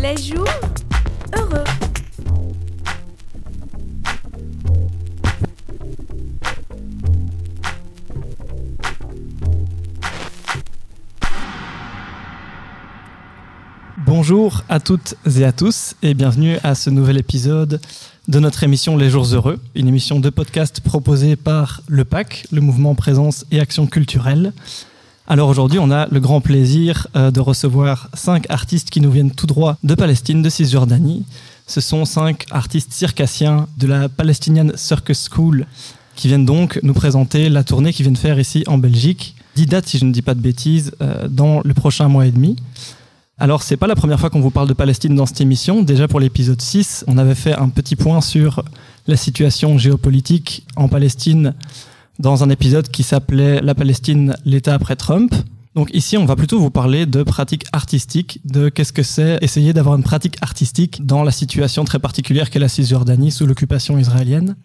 Les jours heureux. Bonjour à toutes et à tous et bienvenue à ce nouvel épisode de notre émission Les Jours Heureux, une émission de podcast proposée par le PAC, le mouvement Présence et Action Culturelle. Alors aujourd'hui, on a le grand plaisir euh, de recevoir cinq artistes qui nous viennent tout droit de Palestine, de Cisjordanie. Ce sont cinq artistes circassiens de la Palestinian Circus School qui viennent donc nous présenter la tournée qu'ils viennent faire ici en Belgique. Dix dates, si je ne dis pas de bêtises, euh, dans le prochain mois et demi. Alors, c'est pas la première fois qu'on vous parle de Palestine dans cette émission. Déjà pour l'épisode 6, on avait fait un petit point sur la situation géopolitique en Palestine dans un épisode qui s'appelait La Palestine, l'État après Trump. Donc ici, on va plutôt vous parler de pratiques artistiques, de qu'est-ce que c'est essayer d'avoir une pratique artistique dans la situation très particulière qu'est la Cisjordanie sous l'occupation israélienne.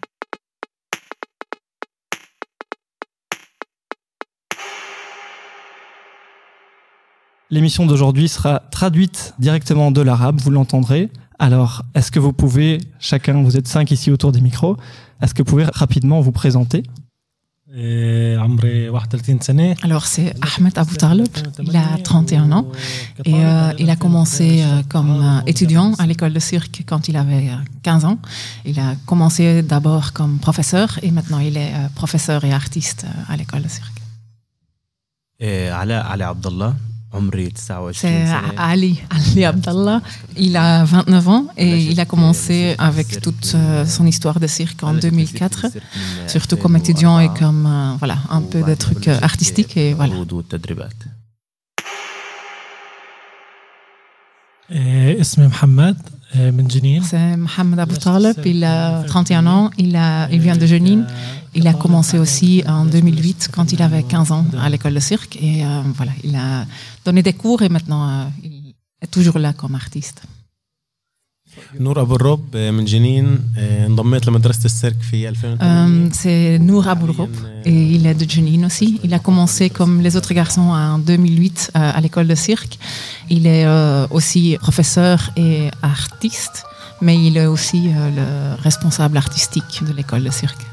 L'émission d'aujourd'hui sera traduite directement de l'arabe, vous l'entendrez. Alors, est-ce que vous pouvez, chacun, vous êtes cinq ici autour des micros, est-ce que vous pouvez rapidement vous présenter? Alors c'est Ahmed Abou Talib, il a 31 ans et euh, il a commencé euh, comme euh, étudiant à l'école de cirque quand il avait 15 ans. Il a commencé d'abord comme professeur et maintenant il est professeur et artiste à l'école de cirque. Et Ala, Ala Abdallah, عمري 29 C'est سنة Ali, Ali Abdallah. Il a 29 ans et il a commencé avec toute euh, son histoire de cirque en 2004, surtout comme étudiant et comme euh, voilà un peu de trucs euh, artistiques et voilà. العروض والتدريبات إيه، اسمي محمد إيه، من جنين c'est Mohamed Abou Talib, il a 31 ans, il, a, il vient de Jenin. Il a commencé aussi en 2008 quand il avait 15 ans à l'école de cirque et euh, voilà, il a donné des cours et maintenant euh, il est toujours là comme artiste. نور ابو الرب إيه، من جنين إيه، انضميت لمدرسه السيرك في 2008 Euh, c'est Nour Aboulroub et il est de Jenin aussi. Il a commencé comme les autres garçons en 2008 euh, à l'école de cirque. Il est euh, aussi professeur et artiste, mais il est aussi euh, le responsable artistique de l'école de cirque.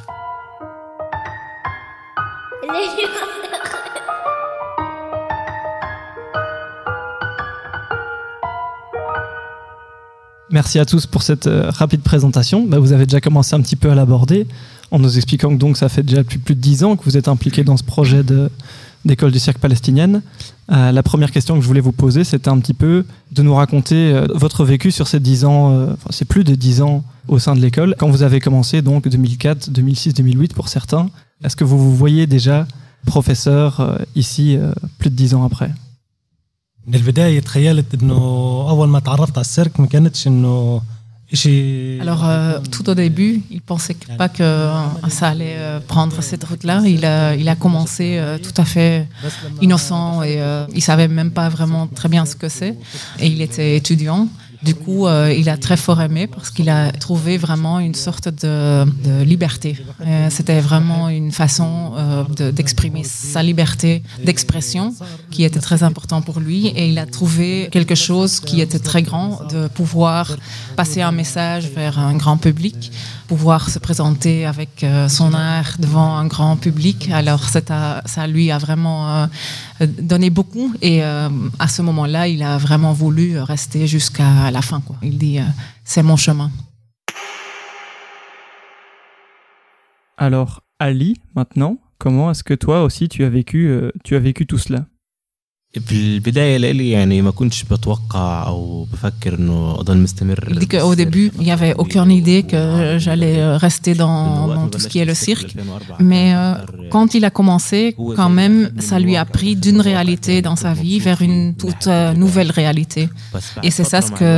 Merci à tous pour cette euh, rapide présentation. Bah, vous avez déjà commencé un petit peu à l'aborder en nous expliquant que donc ça fait déjà plus de dix ans que vous êtes impliqué dans ce projet d'école du cirque palestinienne. Euh, la première question que je voulais vous poser, c'était un petit peu de nous raconter euh, votre vécu sur ces dix ans, enfin, c'est plus de dix ans au sein de l'école. Quand vous avez commencé, donc 2004, 2006, 2008 pour certains, est-ce que vous vous voyez déjà professeur ici plus de dix ans après? من البداية تخيلت انه اول ما تعرفت على السيرك ما كانتش انه اشي Alors, euh, tout au début, il pensait que- pas que euh, ça allait euh, prendre cette route-là. Il a, il a commencé euh, tout à fait innocent et euh, il savait même pas vraiment très bien ce que c'est. Et il était étudiant. Du coup, euh, il a très fort aimé parce qu'il a trouvé vraiment une sorte de, de liberté. Euh, C'était vraiment une façon euh, de- d'exprimer sa liberté d'expression qui était très important pour lui. Et il a trouvé quelque chose qui était très grand, de pouvoir passer un message vers un grand public, pouvoir se présenter avec euh, son art devant un grand public. Alors ça, ça lui a vraiment euh, donné beaucoup. Et euh, à ce moment-là, il a vraiment voulu rester jusqu'à la fin. Quoi. Il dit, c'est mon chemin. Alors, Ali, maintenant, comment est-ce que toi aussi tu as vécu, tu as vécu tout cela? في البداية لإلي يعني ما كنتش بتوقع أو بفكر إنه أضل مستمر Il dit qu'au début, il n'y avait aucune idée que j'allais rester dans, dans tout ce qui est le cirque. Mais euh, quand il a commencé, quand même, ça lui a pris d'une réalité dans sa vie vers une toute euh, nouvelle réalité. Et c'est ça ce que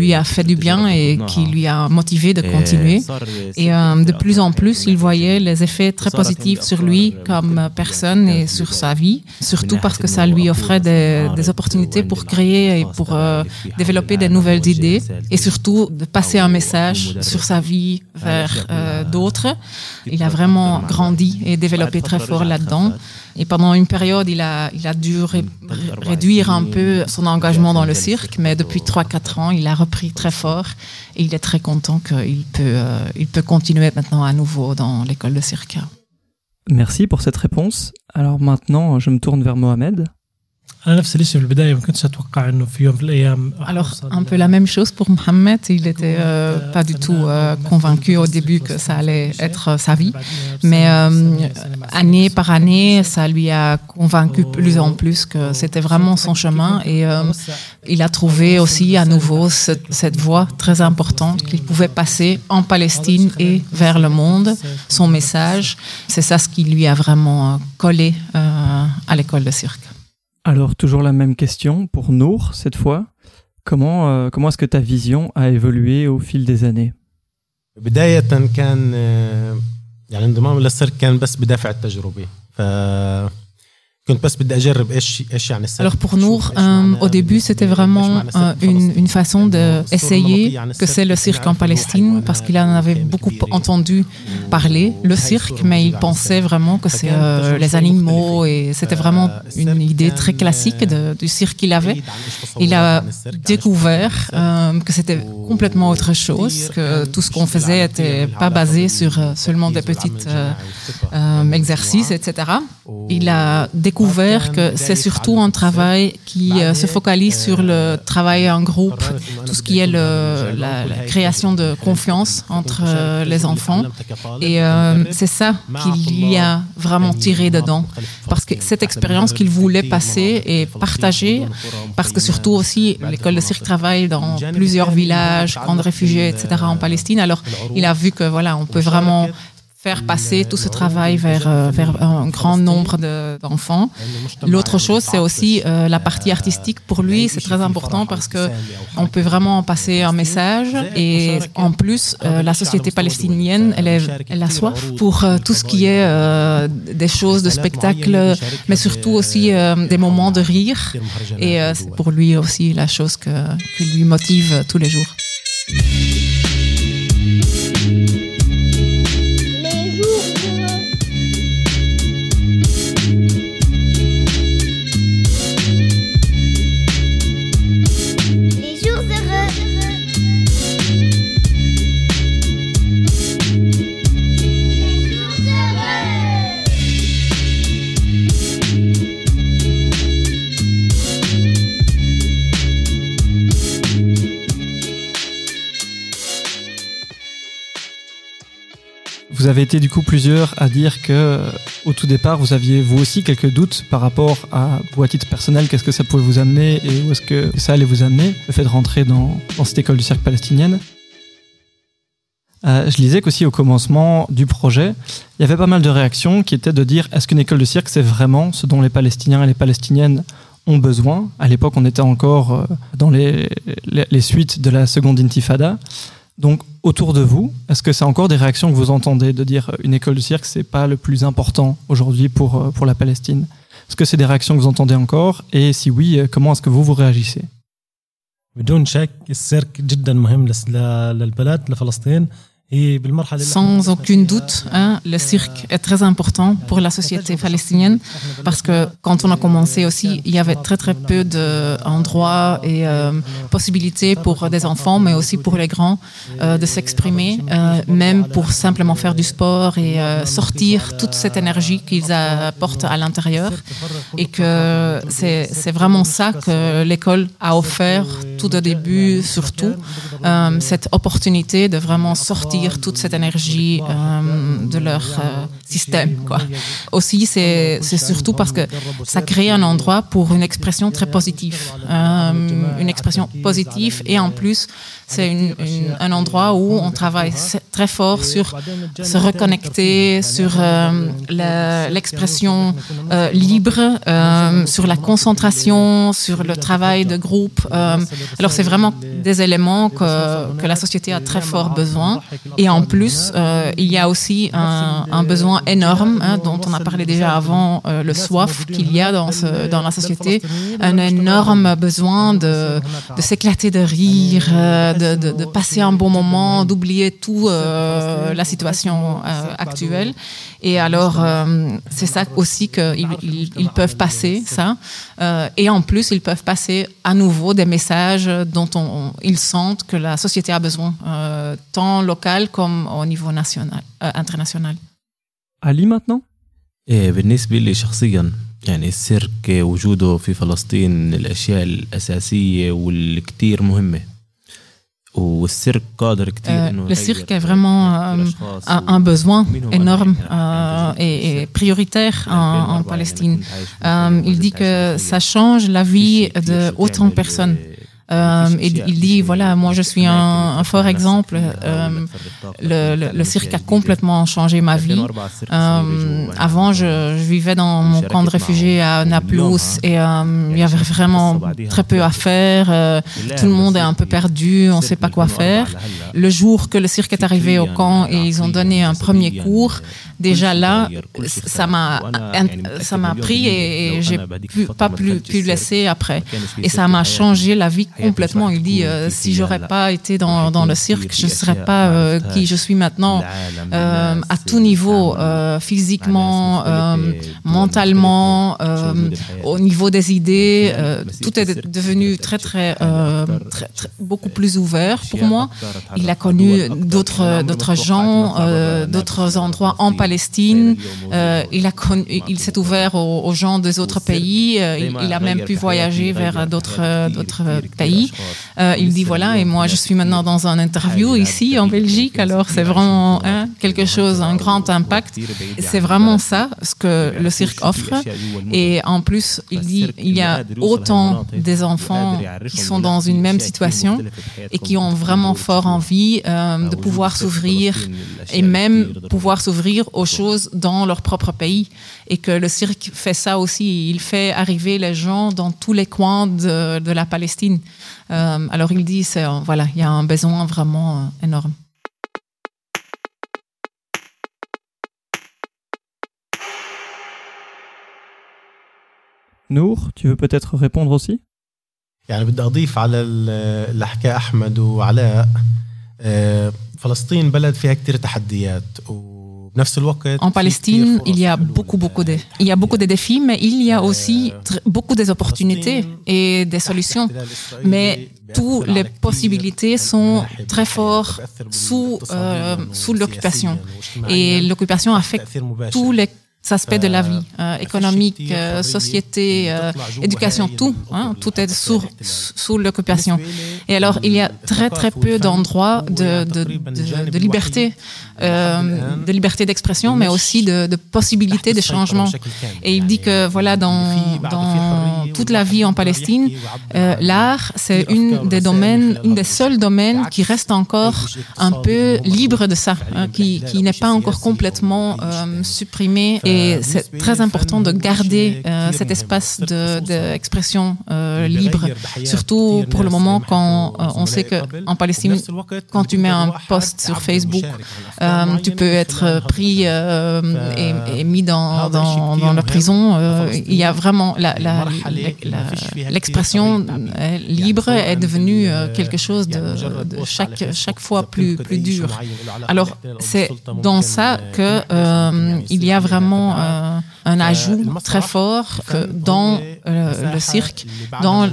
lui a fait du bien et qui lui a motivé de continuer. Et euh, de plus en plus, il voyait les effets très positifs sur lui comme personne et sur sa vie, surtout parce que ça lui offrait des, opportunités pour créer et pour euh, développer des nouvelles idées et surtout de passer un message sur sa vie vers euh, d'autres. Il a vraiment grandi et développé très fort là-dedans. Et pendant une période, il a, il a dû ré- ré- réduire un peu son engagement dans le cirque, mais depuis 3-4 ans, il a repris très fort et il est très content qu'il peut, euh, il peut continuer maintenant à nouveau dans l'école de cirque. Merci pour cette réponse. Alors maintenant, je me tourne vers Mohamed. Alors, un peu la même chose pour Mohamed. Il n'était euh, pas du tout euh, convaincu au début que ça allait être sa vie. Mais euh, année par année, ça lui a convaincu plus en plus que c'était vraiment son chemin. Et il a trouvé aussi à nouveau cette voie très importante qu'il pouvait passer en Palestine et vers le monde. Son message, c'est ça ce qui lui a vraiment collé à l'école de cirque. Alors, toujours la même question pour Nour, cette fois. Comment, euh, comment est-ce que ta vision a évolué au fil des années بداية كان آه، يعني انضمامي للسيرك كان بس بدافع التجربة ف Alors pour Nour, euh, au début, c'était vraiment euh, une, une façon d'essayer que c'est le cirque en Palestine, parce qu'il en avait beaucoup entendu parler, le cirque, mais il pensait vraiment que c'est euh, les animaux, et c'était vraiment une idée très classique de- du cirque qu'il avait. Il a découvert que c'était complètement autre chose, que tout ce qu'on faisait n'était pas basé sur seulement des euh, exercices, etc. Il a découvert que c'est surtout un travail qui euh, se focalise sur le travail en groupe, tout ce qui est le, la, la création de confiance entre euh, les enfants. Et euh, c'est ça qu'il y a vraiment tiré dedans. Parce que cette expérience qu'il voulait passer et partager, parce que surtout aussi l'école de cirque travaille dans plusieurs villages, camps de réfugiés, etc. en Palestine. Alors il a vu que voilà, on peut vraiment faire passer tout ce travail vers, euh, vers un grand nombre de- d'enfants. L'autre chose, c'est aussi euh, la partie artistique. Pour lui, c'est très important parce que on peut vraiment passer un message. Et en plus, euh, la société palestinienne, elle, a soif pour tout ce qui est des choses de spectacle, mais surtout aussi des moments de rire. Et c'est pour lui aussi la chose qui lui motive tous les jours. Vous avez été du coup plusieurs à dire que euh, au tout départ, vous aviez vous aussi quelques doutes par rapport à vous à titre personnel, qu'est-ce que ça pouvait vous amener et où est-ce que ça allait vous amener, le fait de rentrer dans, cette école du cirque palestinienne. Euh, je lisais qu'aussi au commencement du projet, il y avait pas mal de réactions qui étaient de dire est-ce qu'une école de cirque c'est vraiment ce dont les Palestiniens et les Palestiniennes ont besoin? À l'époque, on était encore euh, dans les suites de la seconde intifada. Donc, autour de vous, est-ce que c'est encore des réactions que vous entendez de dire euh, une école de cirque, c'est pas le plus important aujourd'hui pour, euh, pour la Palestine Est-ce que c'est des réactions que vous entendez encore Et si oui, euh, comment est-ce que vous vous réagissez بدون شك السيرك جدا مهم لس- ل- للبلد لفلسطين هي بالمرحله اللي Sans aucun doute, hein, le cirque est très important pour la société palestinienne parce que quand on a commencé aussi, il y avait très très peu d'endroits euh, et euh, possibilités pour des enfants, mais aussi pour les grands, euh, de s'exprimer, même pour simplement faire du sport et sortir toute cette énergie qu'ils apportent à l'intérieur. Et que c'est vraiment ça que l'école a offert tout au début, surtout, cette opportunité de vraiment sortir toute cette énergie euh, de leur euh, système. Aussi, c'est surtout parce que ça crée un endroit pour une expression très positive. Euh, une expression positive et en plus, c'est un endroit où on travaille très fort sur se reconnecter, sur l'expression libre, sur la concentration, sur le travail de groupe. Alors c'est vraiment des éléments que, la société a très fort besoin. Et en plus, euh, il y a aussi un, besoin énorme hein, dont on a parlé déjà avant, euh, le soif qu'il y a dans, la société, un énorme besoin de, s'éclater de rire, de, de, passer un bon moment, d'oublier tout euh, la situation euh, actuelle. Et alors, euh, c'est ça aussi qu'ils ils, ils peuvent passer, ça. Euh, et en plus, ils peuvent passer à nouveau des messages dont on, on, ils sentent que la société a besoin, euh, tant local comme au niveau national, international. Ali maintenant بالنسبة لي شخصيا يعني السيرك وجوده في فلسطين من الأشياء الأساسية والكتير مهمة Euh, le cirque est vraiment euh, un, un, besoin énorme euh, et, et, prioritaire en, en Palestine. Euh, il dit que ça change la vie de autant de personnes. Euh, il, il, dit voilà, moi je suis un, un fort exemple. Euh, le, le, le, cirque a complètement changé ma vie. Euh, avant, je, je, vivais dans mon camp de réfugiés à Naplouse et euh, il y avait vraiment très peu à faire. Tout le monde est un peu perdu, on ne sait pas quoi faire. Le jour que le cirque est arrivé au camp et ils ont donné un premier cours, déjà là, ça m'a ça m'a pris et, et j'ai pas pu, pu laisser après. Et ça m'a changé la vie complètement. Il dit euh, si j'aurais pas été dans, dans, le cirque, je ne serais pas euh, qui je suis maintenant euh, à tout niveau, euh, physiquement, euh, mentalement, au niveau des idées. tout est devenu très très, très, très, beaucoup plus ouvert pour moi. Il a connu d'autres d'autres gens, d'autres endroits en Palestine. il a connu, il s'est ouvert aux, aux, gens des autres pays. il, il a même pu voyager vers d'autres d'autres pays. Euh, il dit voilà, et moi je suis maintenant dans un interview ici en Belgique, alors c'est vraiment hein, quelque chose, un grand impact. C'est vraiment ça ce que le cirque offre. Et en plus, il dit il y a autant des enfants qui sont dans une même situation et qui ont vraiment fort envie euh, de pouvoir s'ouvrir et même pouvoir s'ouvrir aux choses dans leur propre pays Et que le cirque fait ça aussi, il fait arriver les gens dans tous les coins de, de la Palestine. Euh, alors il dit, c'est, voilà, il y a un besoin vraiment euh, énorme. Nour, tu veux peut-être répondre aussi يعني بدي أضيف على اللي حكاه أحمد وعلاء فلسطين بلد فيها كتير تحديات و en Palestine, il y a beaucoup, beaucoup de, il y a beaucoup de défis, mais il y a aussi beaucoup des opportunités et des solutions. Mais toutes les possibilités sont très fortes sous, euh, sous l'occupation. Et l'occupation affecte tous les aspects de la vie, euh, économique, euh, société, euh, éducation, tout, hein, tout est sous, sous l'occupation. Et alors, il y a très très peu d'endroits de, de, de, de, liberté, de liberté d'expression, mais aussi de, de possibilités de changement. Et il dit que voilà, dans, dans toute la vie en Palestine, l'art, c'est une des domaines, une des seuls domaines qui reste encore un peu libre de ça, hein, qui, qui n'est pas encore complètement supprimé. Et et c'est très important de garder euh, cet espace d'expression de, euh, libre, surtout pour le moment quand euh, on sait qu'en Palestine, quand tu mets un post sur Facebook, euh, tu peux être pris et, et, mis dans, dans, dans la prison. il y a vraiment l'expression libre est devenue quelque chose de, de, chaque, chaque fois plus, plus dur. Alors c'est dans ça que il y a vraiment euh, un ajout très fort que dans euh, le cirque, dans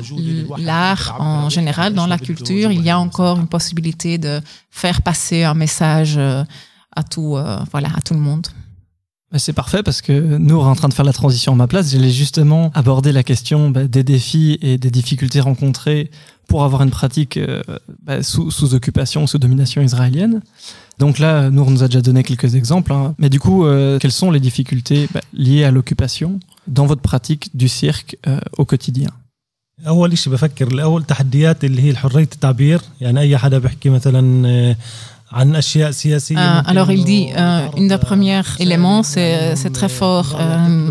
l'art en général, dans la culture, il y a encore une possibilité de faire passer un message euh, à tout, voilà, à tout le monde. C'est parfait parce que nous, en train de faire la transition à ma place, j'allais justement aborder la question bah, des défis et des difficultés rencontrées pour avoir une pratique euh, bah, sous, sous occupation, sous domination israélienne. Donc là, Nour nous a déjà donné quelques exemples. hein. Mais du coup, euh, quelles sont les difficultés bah, liées à l'occupation dans votre pratique du cirque euh, au quotidien اول شيء بفكر الاول تحديات اللي هي حريه التعبير يعني اي حدا بيحكي مثلا euh, alors il dit, euh, une des premières éléments, euh, c'est très fort, euh,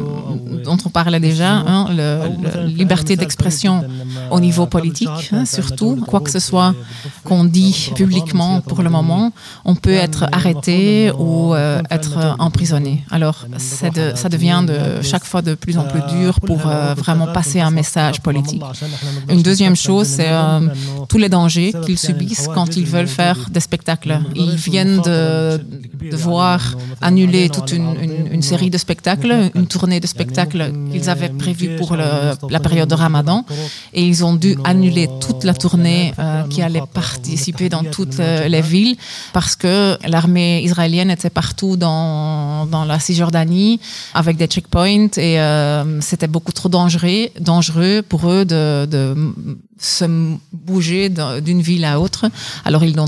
dont on parlait déjà, hein, la liberté d'expression au niveau politique, hein, surtout, quoi que ce soit qu'on dit publiquement pour le moment, on peut être arrêté ou être emprisonné. Alors ça devient de, chaque fois de plus en plus dur pour vraiment passer un message politique. Une deuxième chose, c'est tous les dangers qu'ils subissent quand ils veulent faire des spectacles ils viennent de, de voir annuler toute une, une- une série de spectacles, une tournée de spectacles qu'ils avaient prévue pour le- la période de Ramadan, et ils ont dû annuler toute la tournée euh, qui allait participer dans toutes euh, les villes parce que l'armée israélienne était partout dans, dans la Cisjordanie avec des checkpoints et euh, c'était beaucoup trop dangereux, dangereux pour eux de, de se bouger d'un- d'une ville à autre. Alors ils ont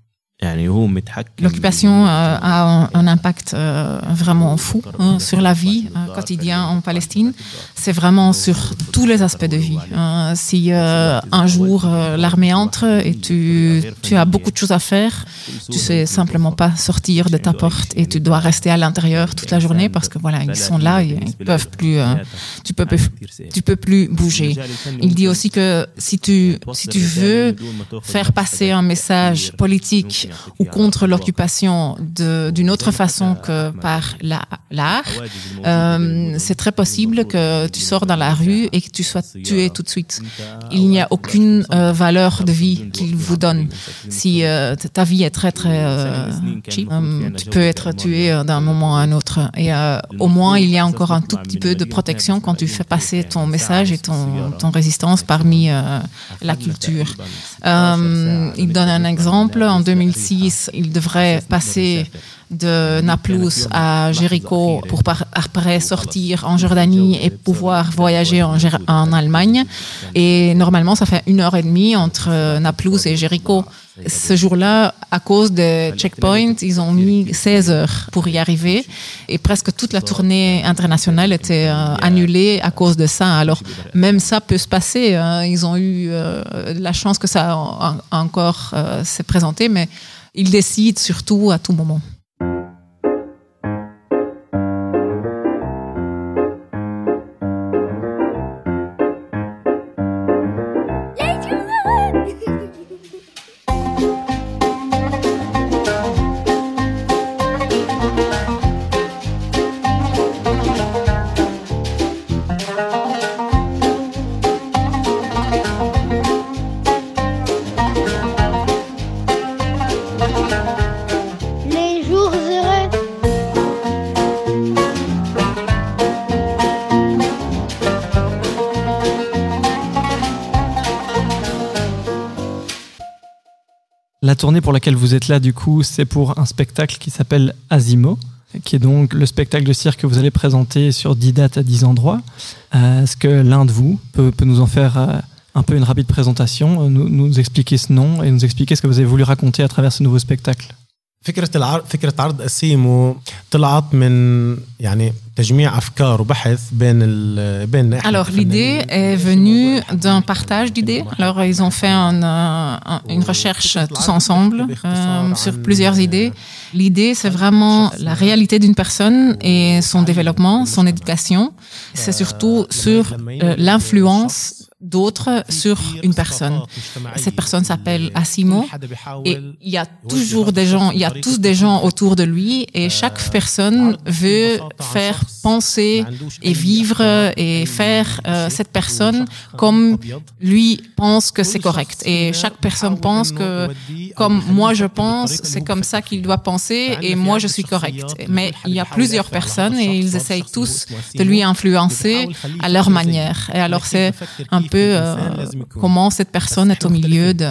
L'occupation euh, a un, un impact euh, vraiment fou hein, sur la vie euh, quotidienne en Palestine. C'est vraiment sur tous les aspects de vie. hein. si un jour l'armée entre et tu, tu as beaucoup de choses à faire, tu sais simplement pas sortir de ta porte et tu dois rester à l'intérieur toute la journée parce que voilà ils sont là, ils, ils peuvent plus, tu peux tu peux plus bouger. Il dit aussi que si tu si tu veux faire passer un message politique ou contre l'occupation d'une autre façon que par la- l'art, euh, c'est très possible que tu sors dans la rue et que tu sois tué tout de suite. Il n'y a aucune euh, valeur de vie qu'il vous donne. Si euh, ta vie est très très euh, cheap, euh, tu peux être tué euh, d'un moment à un autre. Et euh, au moins, il y a encore un tout petit peu de protection quand tu fais passer ton message et ton, ton résistance parmi euh, la culture. Euh, il donne un exemple. En 2006, il devrait passer de Naplouse à Jéricho pour par- après sortir en Jordanie et pouvoir voyager en, Allemagne. Et normalement, ça fait une heure et demie entre euh, Naplouse et Jéricho. Ce jour-là, à cause des checkpoints, ils ont mis 16 heures pour y arriver et presque toute la tournée internationale était euh, annulée à cause de ça. Alors même ça peut se passer. hein. Ils ont eu euh, la chance que ça encore s'est présenté, mais ils décident surtout à tout moment. Tournée pour laquelle vous êtes là, du coup, c'est pour un spectacle qui s'appelle Asimo, qui est donc le spectacle de cirque que vous allez présenter sur 10 dates à 10 endroits. Euh, Est-ce que l'un de vous peut, peut nous en faire euh, un peu une rapide présentation, euh, nous, nous expliquer ce nom et nous expliquer ce que vous avez voulu raconter à travers ce nouveau spectacle? فكرة العرض فكرة عرض أسيمو طلعت من يعني تجميع أفكار وبحث بين ال بين إحنا Alors l'idée est venue d'un partage d'idées. Alors ils ont fait un, euh, un- une recherche tous ensemble euh, sur plusieurs idées. L'idée c'est vraiment la réalité d'une personne et son développement, son éducation. C'est surtout sur euh, l'influence d'autres sur une personne. Cette personne s'appelle Asimo et il y a toujours des gens, il y a tous des gens autour de lui et chaque personne veut faire penser et vivre et faire euh, cette personne comme lui pense que c'est correct. Et chaque personne pense que comme moi je pense, c'est comme ça qu'il doit penser et moi je suis correct. Mais il y a plusieurs personnes et ils essayent tous de lui influencer à leur manière. Et alors c'est un peu euh, comment cette personne est au milieu de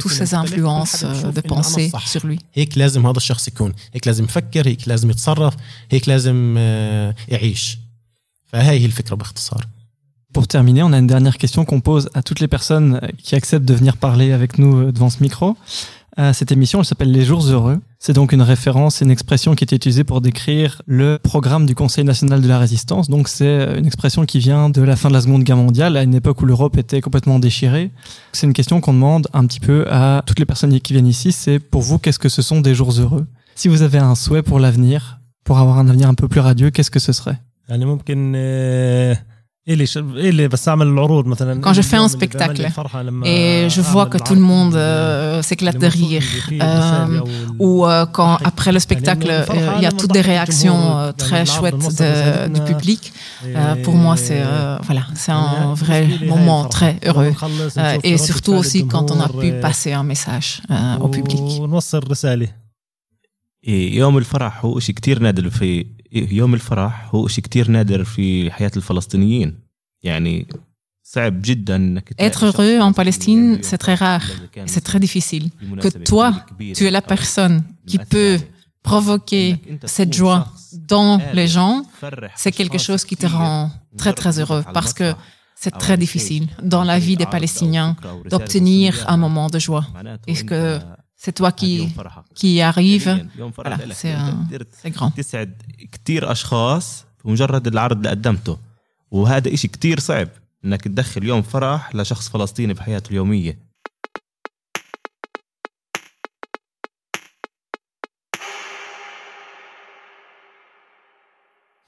toutes ces influences euh, de pensée sur lui. هيك لازم هذا الشخص يكون هيك لازم يفكر هيك لازم يتصرف هيك لازم آه، يعيش فهاي هي الفكرة باختصار Pour terminer, on a une dernière question qu'on pose à toutes les personnes qui acceptent de venir parler avec nous euh, devant ce micro. Euh, Cette émission, elle s'appelle Les Jours Heureux. C'est donc une référence, une expression qui est utilisée pour décrire le programme du Conseil national de la résistance. Donc c'est une expression qui vient de la fin de la Seconde Guerre mondiale, à une époque où l'Europe était complètement déchirée. C'est une question qu'on demande un petit peu à toutes les personnes qui viennent ici. C'est pour vous, qu'est-ce que ce sont des jours heureux? Si vous avez un souhait pour l'avenir, pour avoir un avenir un peu plus radieux, qu'est-ce que ce serait? يعني ممكن آه، إلي ش- إلي بس أعمل العروض مثلا Quand je fais un اليوم اللي بيعمل لي spectacle فرحة لما et je vois أعمل que tout le العرض monde ال- euh, s'éclate de المفروض rire. اللي فيه Euh, الرسالة أو ال- ou euh, quand après le spectacle, euh, il y a toutes des réactions euh, très chouettes de- du public. Euh, pour moi, c'est euh, voilà, c'est un vrai moment très heureux. Euh, et surtout aussi quand on a pu passer un message euh, au public. ونوصل رسالة إيه، يوم الفرح هو شيء كتير نادر في إيه، يوم الفرح هو شيء كتير نادر في حياة الفلسطينيين يعني صعب جدا انك تلاقي Être شخص heureux en فلسطيني Palestine, عنده c'est très rare. يوم Et c'est très difficile. بمناسبة Que toi, كبيرة tu es la أو personne qui من peut أسرع provoquer إنك أنت cette تكون joie شخص dans قادر les gens, تفرح c'est quelque أشخاص chose qui te كتير rend très مجرد très وجودك heureux على parce que المسرح c'est أو très على difficile الستيج dans la تعطي vie des عرض أو Palestiniens فكرة أو رسالة d'obtenir توصل un إياها. moment de joie. معناته Et أنت سي توا كي كي يغيف يوم فرحة لك. تسعد كثير أشخاص بمجرد العرض اللي قدمته. وهذا إشي كثير صعب إنك تدخل يوم فرح لشخص فلسطيني بحياته اليومية.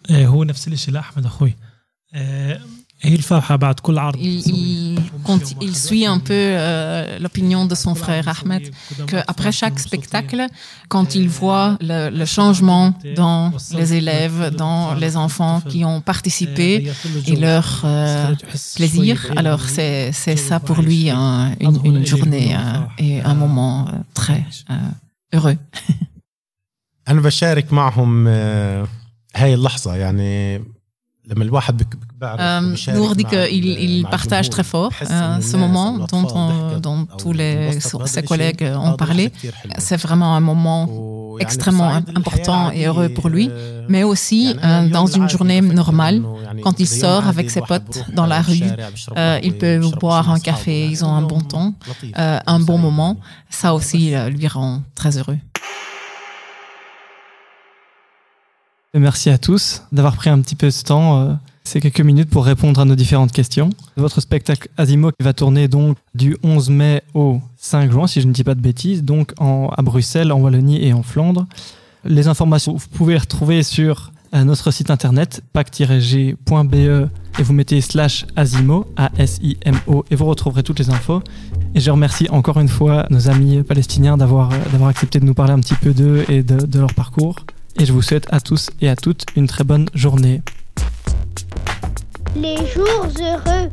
آه، هو نفس الشيء لاحمد أخوي. آه، آه، هي الفرحة بعد كل عرض Il, il, conti- il suit un peu euh, l'opinion de son frère Ahmed, qu'après chaque spectacle, quand il voit le, le changement dans les élèves, dans les enfants qui ont participé et leur euh, plaisir, alors c'est c'est ça pour lui un- une, une journée euh, et un moment euh, très euh, heureux. انا بشارك معهم آه، هاي اللحظه يعني euh, pour dire qu'il partage très fort ce moment dont, tous ses collègues ont parlé. C'est vraiment un moment extrêmement important et heureux pour lui, mais aussi dans une journée normale, quand il sort avec ses potes dans la rue, ils peuvent boire un café, ils ont un bon temps, un bon moment. Ça aussi lui rend très heureux. Merci à tous d'avoir pris un petit peu ce temps, euh, ces quelques minutes pour répondre à nos différentes questions. Votre spectacle Asimo va tourner donc du 11 mai au 5 juin, si je ne dis pas de bêtises, donc en, à Bruxelles, en Wallonie et en Flandre. Les informations, vous pouvez les retrouver sur euh, notre site internet pac-g.be et vous mettez slash Asimo, A-S-I-M-O, et vous retrouverez toutes les infos. Et je remercie encore une fois nos amis palestiniens d'avoir euh, accepté de nous parler un petit peu d'eux et de, de leur parcours. Et je vous souhaite à tous et à toutes une très bonne journée. Les jours heureux.